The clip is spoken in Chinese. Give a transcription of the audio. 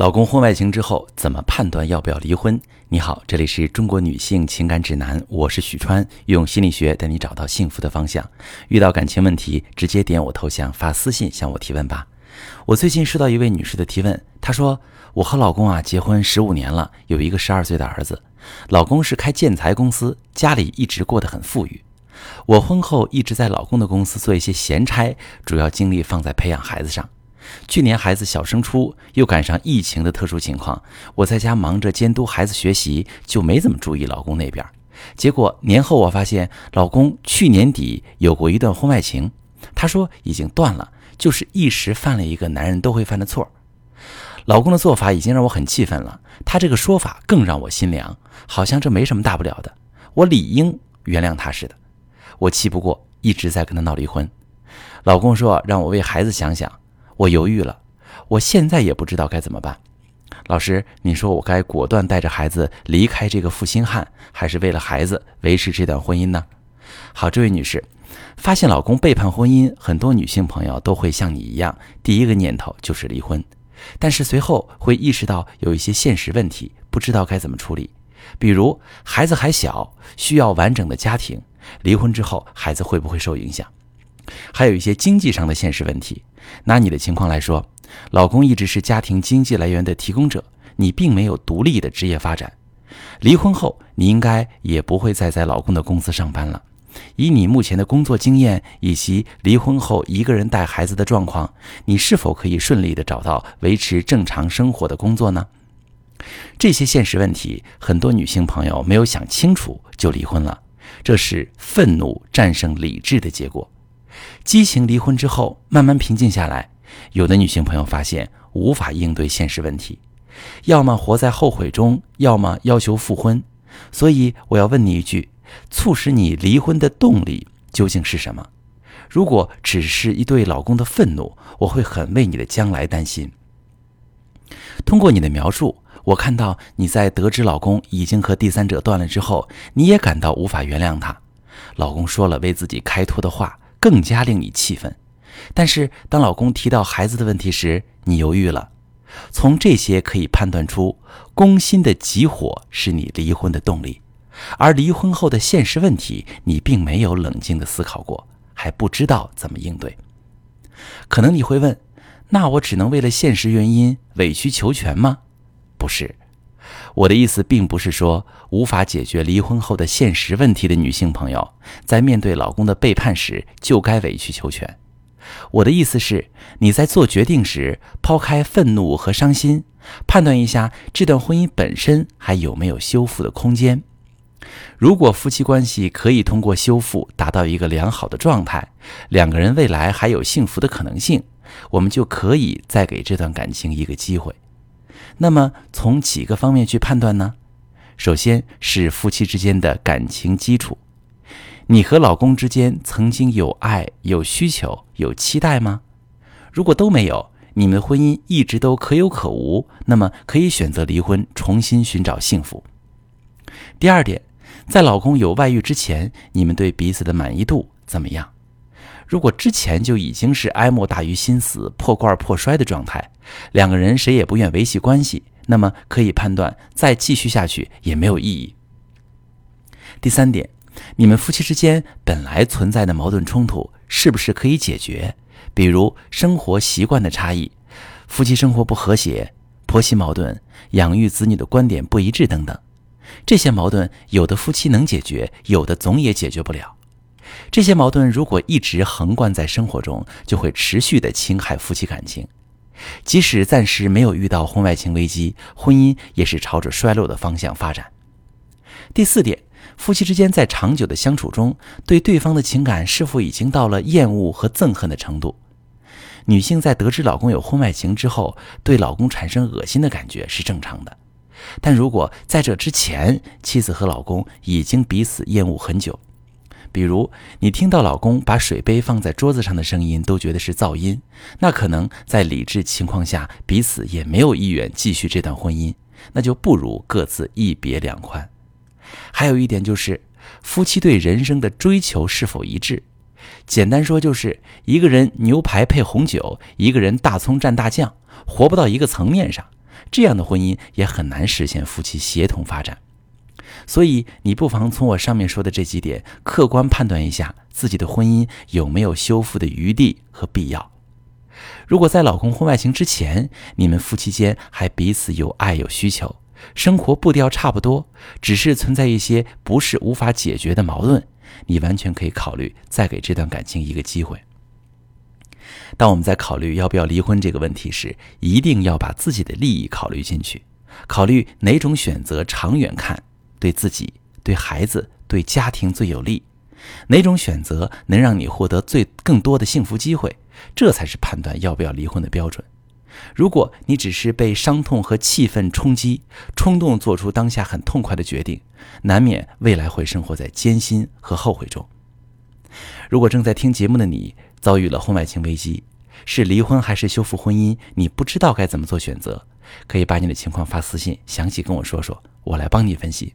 老公婚外情之后怎么判断要不要离婚？你好，这里是中国女性情感指南，我是许川，用心理学带你找到幸福的方向。遇到感情问题，直接点我头像发私信向我提问吧。我最近收到一位女士的提问，她说我和老公啊结婚十五年了，有一个十二岁的儿子，老公是开建材公司，家里一直过得很富裕。我婚后一直在老公的公司做一些闲差，主要精力放在培养孩子上。去年孩子小升初，又赶上疫情的特殊情况，我在家忙着监督孩子学习，就没怎么注意老公那边。结果年后我发现老公去年底有过一段婚外情，他说已经断了，就是一时犯了一个男人都会犯的错。老公的做法已经让我很气愤了，他这个说法更让我心凉，好像这没什么大不了的，我理应原谅他似的。我气不过，一直在跟他闹离婚。老公说让我为孩子想想。我犹豫了，我现在也不知道该怎么办。老师，你说我该果断带着孩子离开这个负心汉，还是为了孩子维持这段婚姻呢？好，这位女士，发现老公背叛婚姻，很多女性朋友都会像你一样，第一个念头就是离婚，但是随后会意识到有一些现实问题，不知道该怎么处理。比如孩子还小，需要完整的家庭，离婚之后孩子会不会受影响？还有一些经济上的现实问题。拿你的情况来说，老公一直是家庭经济来源的提供者，你并没有独立的职业发展。离婚后，你应该也不会再在老公的公司上班了。以你目前的工作经验以及离婚后一个人带孩子的状况，你是否可以顺利的找到维持正常生活的工作呢？这些现实问题，很多女性朋友没有想清楚就离婚了，这是愤怒战胜理智的结果。激情离婚之后，慢慢平静下来，有的女性朋友发现无法应对现实问题，要么活在后悔中，要么要求复婚。所以我要问你一句：促使你离婚的动力究竟是什么？如果只是一对老公的愤怒，我会很为你的将来担心。通过你的描述，我看到你在得知老公已经和第三者断了之后，你也感到无法原谅他。老公说了为自己开脱的话。更加令你气愤，但是当老公提到孩子的问题时，你犹豫了。从这些可以判断出，攻心的急火是你离婚的动力，而离婚后的现实问题，你并没有冷静的思考过，还不知道怎么应对。可能你会问，那我只能为了现实原因委曲求全吗？不是。我的意思并不是说无法解决离婚后的现实问题的女性朋友，在面对老公的背叛时就该委曲求全。我的意思是，你在做决定时，抛开愤怒和伤心，判断一下这段婚姻本身还有没有修复的空间。如果夫妻关系可以通过修复达到一个良好的状态，两个人未来还有幸福的可能性，我们就可以再给这段感情一个机会。那么从几个方面去判断呢？首先是夫妻之间的感情基础，你和老公之间曾经有爱、有需求、有期待吗？如果都没有，你们的婚姻一直都可有可无，那么可以选择离婚，重新寻找幸福。第二点，在老公有外遇之前，你们对彼此的满意度怎么样？如果之前就已经是哀莫大于心死、破罐破摔的状态，两个人谁也不愿维系关系，那么可以判断再继续下去也没有意义。第三点，你们夫妻之间本来存在的矛盾冲突是不是可以解决？比如生活习惯的差异、夫妻生活不和谐、婆媳矛盾、养育子女的观点不一致等等，这些矛盾有的夫妻能解决，有的总也解决不了。这些矛盾如果一直横贯在生活中，就会持续的侵害夫妻感情。即使暂时没有遇到婚外情危机，婚姻也是朝着衰落的方向发展。第四点，夫妻之间在长久的相处中，对对方的情感是否已经到了厌恶和憎恨的程度？女性在得知老公有婚外情之后，对老公产生恶心的感觉是正常的。但如果在这之前，妻子和老公已经彼此厌恶很久，比如，你听到老公把水杯放在桌子上的声音都觉得是噪音，那可能在理智情况下，彼此也没有意愿继续这段婚姻，那就不如各自一别两宽。还有一点就是，夫妻对人生的追求是否一致？简单说，就是一个人牛排配红酒，一个人大葱蘸大酱，活不到一个层面上。这样的婚姻也很难实现夫妻协同发展。所以，你不妨从我上面说的这几点，客观判断一下自己的婚姻有没有修复的余地和必要。如果在老公婚外情之前，你们夫妻间还彼此有爱有需求，生活步调差不多，只是存在一些不是无法解决的矛盾，你完全可以考虑再给这段感情一个机会。当我们在考虑要不要离婚这个问题时，一定要把自己的利益考虑进去，考虑哪种选择长远看对自己、对孩子、对家庭最有利，哪种选择能让你获得最更多的幸福机会，这才是判断要不要离婚的标准。如果你只是被伤痛和气愤冲击，冲动做出当下很痛快的决定，难免未来会生活在艰辛和后悔中。如果正在听节目的你遭遇了婚外情危机，是离婚还是修复婚姻，你不知道该怎么做选择，可以把你的情况发私信，详细跟我说说，我来帮你分析。